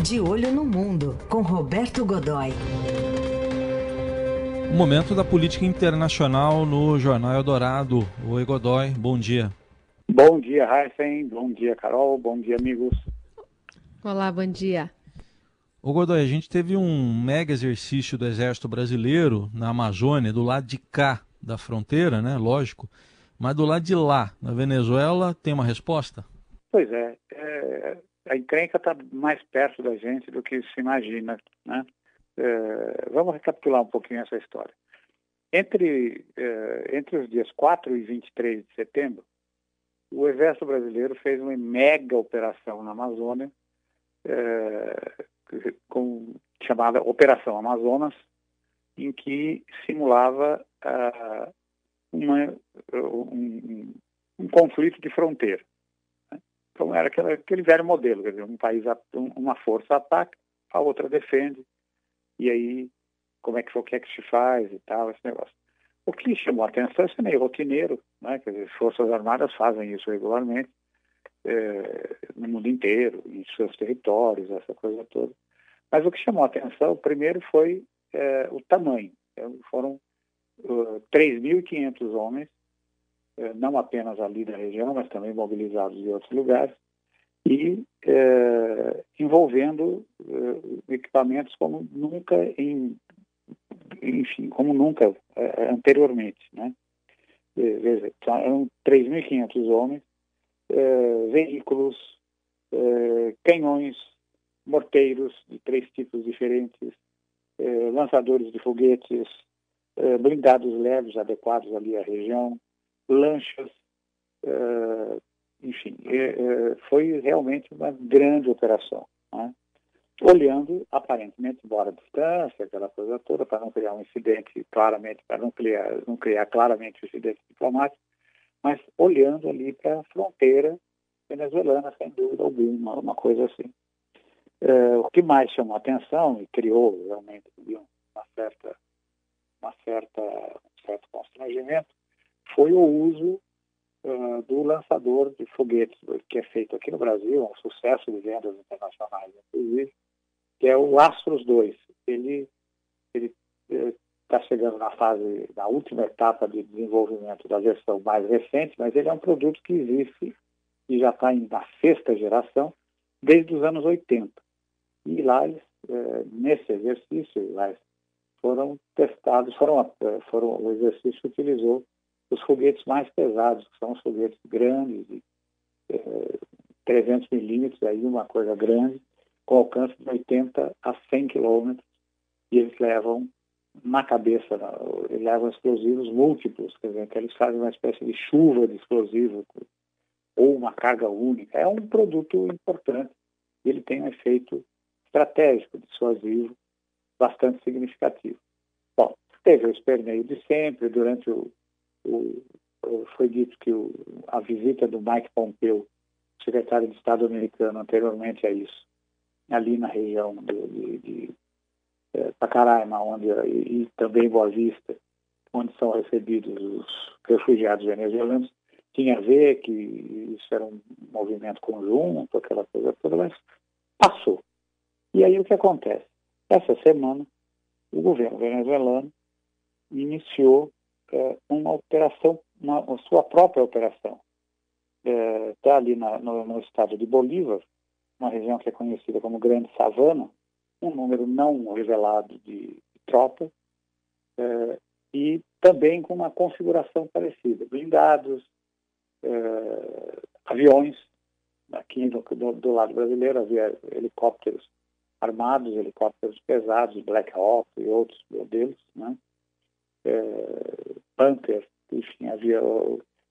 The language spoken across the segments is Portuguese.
De Olho no Mundo, com Roberto Godoy. O momento da política internacional no Jornal Eldorado. Oi, Godoy, bom dia. Bom dia, Heisen. Bom dia, Carol. Bom dia, amigos. Olá, bom dia. Ô Godoy, a gente teve um mega exercício do Exército Brasileiro na Amazônia, do lado de cá da fronteira, né? Lógico. Mas do lado de lá, na Venezuela, tem uma resposta? Pois é. é a encrenca está mais perto da gente do que se imagina. Né? É, vamos recapitular um pouquinho essa história. Entre, é, entre os dias 4 e 23 de setembro, o Exército Brasileiro fez uma mega operação na Amazônia, é, com, chamada Operação Amazonas, em que simulava uh, uma, um, um conflito de fronteira. Então era aquele, aquele velho modelo, quer dizer, um país, uma força ataca, a outra defende, e aí como é que, o que é que se faz e tal, esse negócio. O que chamou a atenção é meio rotineiro, né? quer dizer, as Forças Armadas fazem isso regularmente é, no mundo inteiro, em seus territórios, essa coisa toda. Mas o que chamou a atenção, primeiro, foi é, o tamanho. Então, foram uh, 3.500 homens não apenas ali da região, mas também mobilizados em outros lugares, e é, envolvendo é, equipamentos como nunca em, enfim, como nunca anteriormente, né? Veja, eram 3.500 homens, veículos, canhões, morteiros de três tipos diferentes, lançadores de foguetes, blindados leves adequados ali à região, lanchas, uh, enfim, uh, foi realmente uma grande operação. Né? Olhando, aparentemente, embora a distância, aquela coisa toda, para não criar um incidente claramente, para não criar, não criar claramente um incidente diplomático, mas olhando ali para a fronteira venezuelana, sem dúvida alguma, uma coisa assim. O que mais chamou atenção e criou realmente uma certa, uma certa, um certo constrangimento foi o uso uh, do lançador de foguetes, que é feito aqui no Brasil, um sucesso de vendas internacionais, inclusive, que é o Astros 2. Ele está chegando na fase, na última etapa de desenvolvimento da versão mais recente, mas ele é um produto que existe e já está na sexta geração desde os anos 80. E lá, eh, nesse exercício, lá foram testados, foram, foram, o exercício utilizou os foguetes mais pesados, que são os foguetes grandes, de é, 300 milímetros, aí uma coisa grande, com alcance de 80 a 100 quilômetros, e eles levam na cabeça, eles levam explosivos múltiplos, quer dizer, que eles fazem uma espécie de chuva de explosivos, ou uma carga única. É um produto importante, e ele tem um efeito estratégico, dissuasivo, bastante significativo. Bom, teve o esperneio de sempre, durante o, o, foi dito que o, a visita do Mike Pompeo, secretário de Estado americano, anteriormente a isso, ali na região de, de, de é, Pacaraima, onde, e, e também Boa Vista, onde são recebidos os refugiados venezuelanos, tinha a ver que isso era um movimento conjunto, aquela coisa toda, mas passou. E aí o que acontece? Essa semana, o governo venezuelano iniciou uma operação, uma, sua própria operação. Está é, ali na, no, no, estado de Bolívar, uma região que é conhecida como Grande Savana, um número não revelado de, de tropas, é, e também com uma configuração parecida, blindados, é, aviões, aqui do, do, do, lado brasileiro havia helicópteros armados, helicópteros pesados, Black Hawk e outros modelos, né? é, Panther, enfim, havia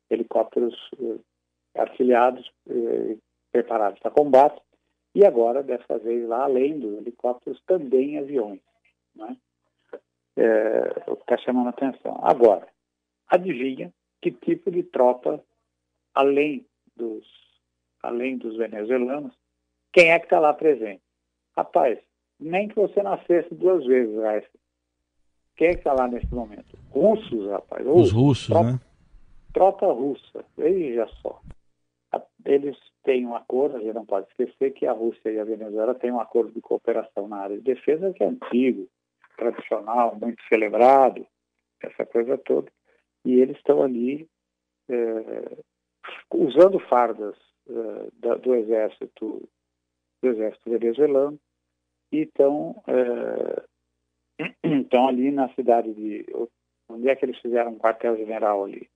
helicópteros é, artilhados é, preparados para combate, e agora, dessa vez lá, além dos helicópteros, também aviões. Né? É, o que está chamando a atenção. Agora, adivinha que tipo de tropa, além dos, além dos venezuelanos, quem é que está lá presente? Rapaz, nem que você nascesse duas vezes. Quem é que está lá nesse momento? Russos, rapaz. Os russos, tropa, né? Tropa russa, veja só. Eles tem um acordo, a gente não pode esquecer que a Rússia e a Venezuela têm um acordo de cooperação na área de defesa que é antigo, tradicional, muito celebrado, essa coisa toda. E eles estão ali é, usando fardas é, da, do exército do exército venezuelano e estão é, estão ali na cidade de onde é que eles fizeram um quartel-general ali,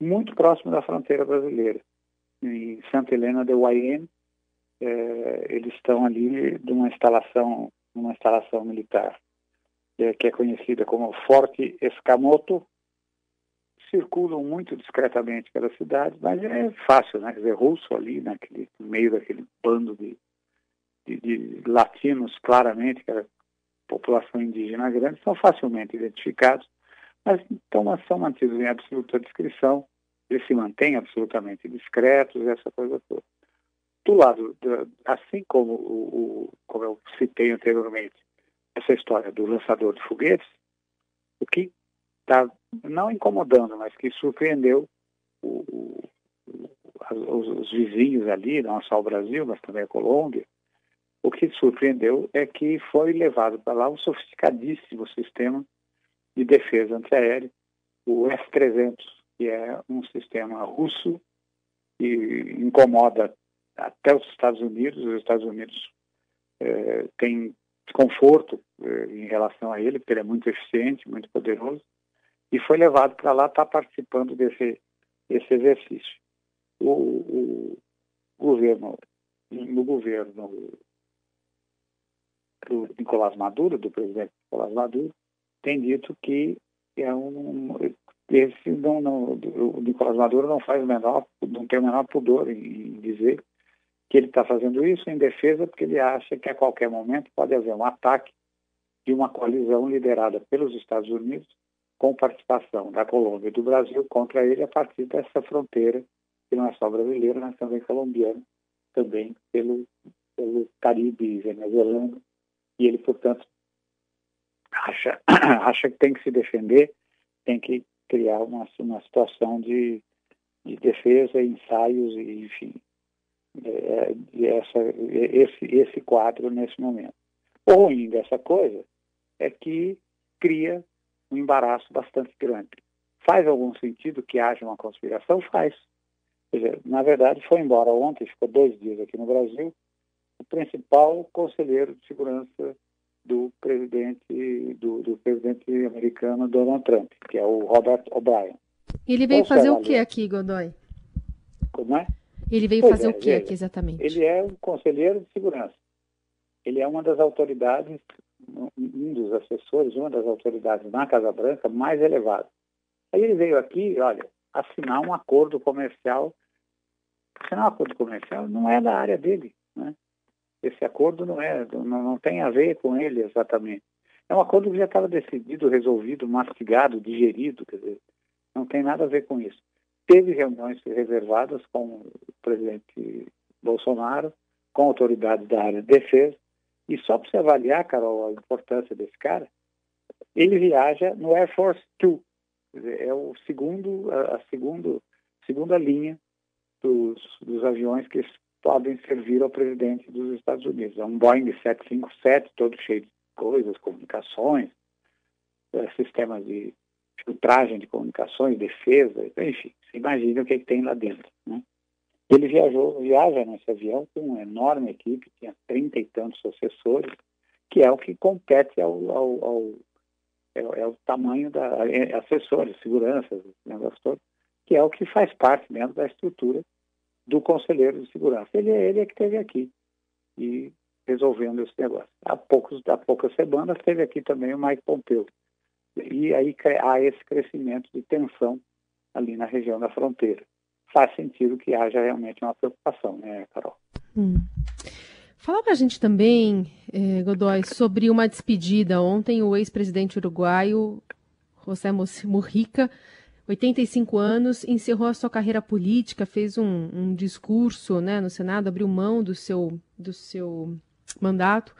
muito próximo da fronteira brasileira, em Santa Helena de Guayen. É, eles estão ali numa instalação, numa instalação militar é, que é conhecida como Forte Escamoto. Circulam muito discretamente pela cidade, mas é fácil, né? Quer dizer, russo ali, naquele, no meio daquele bando de, de, de latinos, claramente, que era população indígena grande, são facilmente identificados mas então são mantidos em absoluta discrição, eles se mantêm absolutamente discretos, essa coisa toda. Do lado, assim como, o, como eu citei anteriormente, essa história do lançador de foguetes, o que está não incomodando, mas que surpreendeu o, os, os, vizinhos ali, não só o Brasil, mas também a Colômbia, o que surpreendeu é que foi levado para lá um sofisticadíssimo sistema de defesa antiaérea, o S-300, que é um sistema russo que incomoda até os Estados Unidos. Os Estados Unidos eh, têm desconforto eh, em relação a ele, porque ele é muito eficiente, muito poderoso, e foi levado para lá, está participando desse, desse exercício. O, o, governo, no governo do Nicolás Maduro, do presidente Nicolás Maduro, tem dito que é um esse não, não o Nicolás Maduro não faz o menor não tem o menor pudor em dizer que ele está fazendo isso em defesa porque ele acha que a qualquer momento pode haver um ataque de uma coalizão liderada pelos Estados Unidos com participação da Colômbia e do Brasil contra ele a partir dessa fronteira que não é só brasileira, mas também colombiana, também pelo, pelo Caribe venezuelano e ele portanto acha, acha que tem que se defender, tem que criar uma, uma situação de, de defesa, ensaios e, enfim, é, essa, esse, esse quadro nesse momento. O ruim dessa coisa é que cria um embaraço bastante grande. Faz algum sentido que haja uma conspiração? Faz. Dizer, na verdade, foi embora ontem, ficou dois dias aqui no Brasil, o principal conselheiro de segurança do presidente do, do, presidente americano Donald Trump, que é o Robert O'Brien. Ele veio fazer o que aqui, Godoy? Como é? Ele veio pois fazer é, o que aqui exatamente? Ele é um conselheiro de segurança. Ele é uma das autoridades, um dos assessores, uma das autoridades na Casa Branca mais elevadas. Aí ele veio aqui, olha, assinar um acordo comercial. Assinar um acordo comercial não é da área dele, né? Esse acordo não é, não, não tem a ver com ele exatamente. É um acordo que já estava decidido, resolvido, mastigado, digerido, quer dizer, não tem nada a ver com isso. Teve reuniões reservadas com o presidente Bolsonaro, com autoridades da área de defesa, e só para você avaliar, Carol, a importância desse cara, ele viaja no Air Force Two, é o segundo, a, a segundo, segunda linha dos, dos aviões que podem servir ao presidente dos Estados Unidos. É um Boeing 757, todo cheio de coisas, comunicações, é, sistemas de filtragem de comunicações, defesa, enfim, você imagina o que, é que tem lá dentro. Né? Ele viajou, viaja nesse avião com uma enorme equipe, tinha trinta e tantos assessores, que é o que compete ao, ao, ao é, é, o tamanho da é, assessores, segurança, negócio todo, que é o que faz parte dentro da estrutura do conselheiro de segurança. Ele, é ele é que esteve aqui e resolvendo esse negócio. Há, poucos, há poucas semanas teve aqui também o Mike Pompeu. E aí há esse crescimento de tensão ali na região da fronteira. Faz sentido que haja realmente uma preocupação, né, Carol? Hum. Fala para a gente também, eh, Godoy, sobre uma despedida. Ontem o ex-presidente uruguaio José Mujica 85 anos, encerrou a sua carreira política, fez um, um discurso né, no Senado, abriu mão do seu, do seu mandato.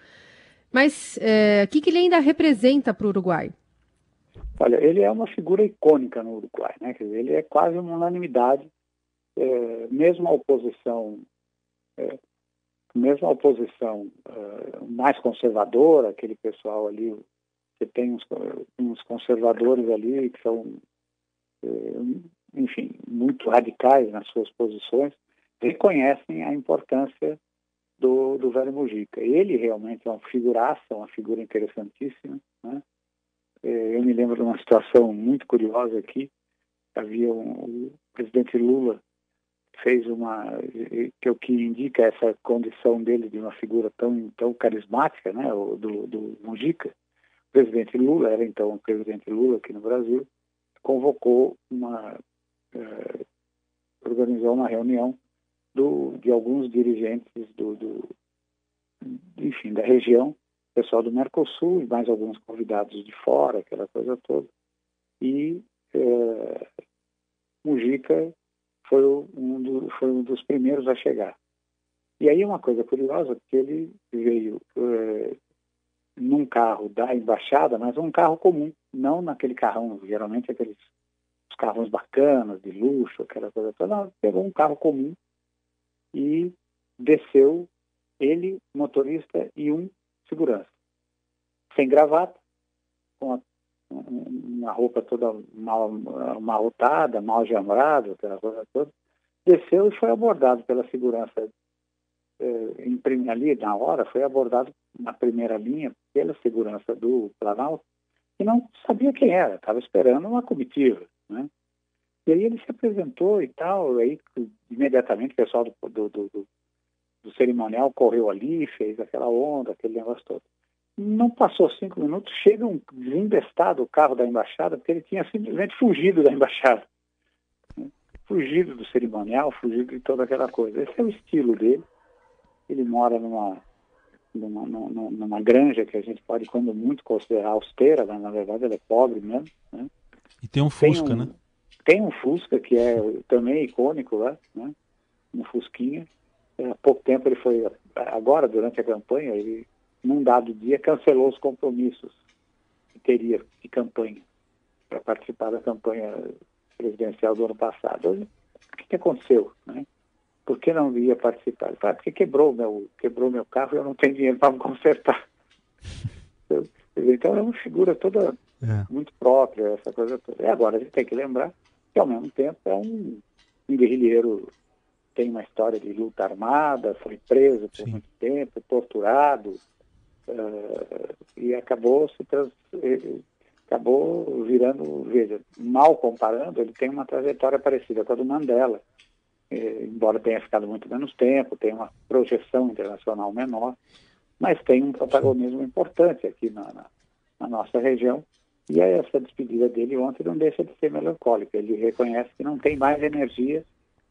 Mas é, o que, que ele ainda representa para o Uruguai? Olha, ele é uma figura icônica no Uruguai, né? Dizer, ele é quase uma unanimidade, é, mesmo a oposição É, mesmo a oposição uh, mais conservadora, aquele pessoal ali, você tem uns, uns conservadores ali que são, enfim, muito radicais nas suas posições, reconhecem a importância do, do velho Mujica. Ele realmente é uma figuraça, uma figura interessantíssima. Né? É, eu me lembro de uma situação muito curiosa aqui. Havia um, o presidente Lula fez uma que o que indica essa condição dele de uma figura tão tão carismática, né, do, do Mujica. O presidente Lula era então o presidente Lula aqui no Brasil convocou uma uh, organizou uma reunião do, de alguns dirigentes do, do enfim da região, pessoal do Mercosul e mais alguns convidados de fora, aquela coisa toda. E uh, Mujica foi um, do, foi um dos primeiros a chegar. E aí uma coisa curiosa, que ele veio é, num carro da embaixada, mas um carro comum, não naquele carrão, geralmente aqueles os carros bacanas, de luxo, aquela coisa toda. Não, pegou um carro comum e desceu ele, motorista e um segurança. Sem gravata, com a uma roupa toda mal amarrotada, mal jambrada, aquela coisa toda, desceu e foi abordado pela segurança eh, ali na hora, foi abordado na primeira linha pela segurança do Planalto, e não sabia quem era, estava esperando uma comitiva, né? E aí ele se apresentou e tal, aí imediatamente o pessoal do, do, do, do cerimonial correu ali, fez aquela onda, aquele negócio todo. Não passou cinco minutos, chega um desembestado o carro da embaixada, porque ele tinha simplesmente fugido da embaixada. Né? Fugido do cerimonial, fugido de toda aquela coisa. Esse é o estilo dele. Ele mora numa, numa, numa, numa granja que a gente pode, quando muito, considerar austera, mas na verdade ela é pobre mesmo. Né? E tem um Fusca, tem um, né? Tem um Fusca, que é também icônico lá, né? um Fusquinha. Há pouco tempo ele foi, agora, durante a campanha, ele num dado dia, cancelou os compromissos que teria de campanha para participar da campanha presidencial do ano passado. O que, que aconteceu? Né? Por que não ia participar? Ah, porque quebrou meu, quebrou meu carro e eu não tenho dinheiro para me consertar. Então é uma figura toda é. muito própria, essa coisa toda. E agora a gente tem que lembrar que ao mesmo tempo é um, um guerrilheiro tem uma história de luta armada, foi preso por Sim. muito tempo, torturado, uh, e acabou se trans, acabou virando, veja, mal comparando, ele tem uma trajetória parecida com a do Mandela, eh, embora tenha ficado muito menos tempo, tem uma projeção internacional menor, mas tem um protagonismo importante aqui na, na, na nossa região. E essa despedida dele ontem não deixa de ser melancólica. Ele reconhece que não tem mais energia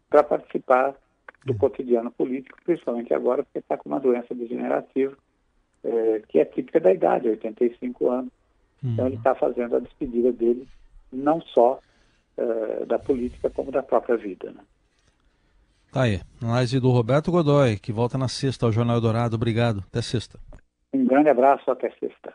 para participar do cotidiano político, principalmente agora porque está com uma doença degenerativa é, que é típica da idade, 85 anos. Uhum. Então ele está fazendo a despedida dele, não só é, da política, como da própria vida. Né? Tá aí, análise do Roberto Godoy, que volta na sexta ao Jornal Dourado. Obrigado, até sexta. Um grande abraço, até sexta.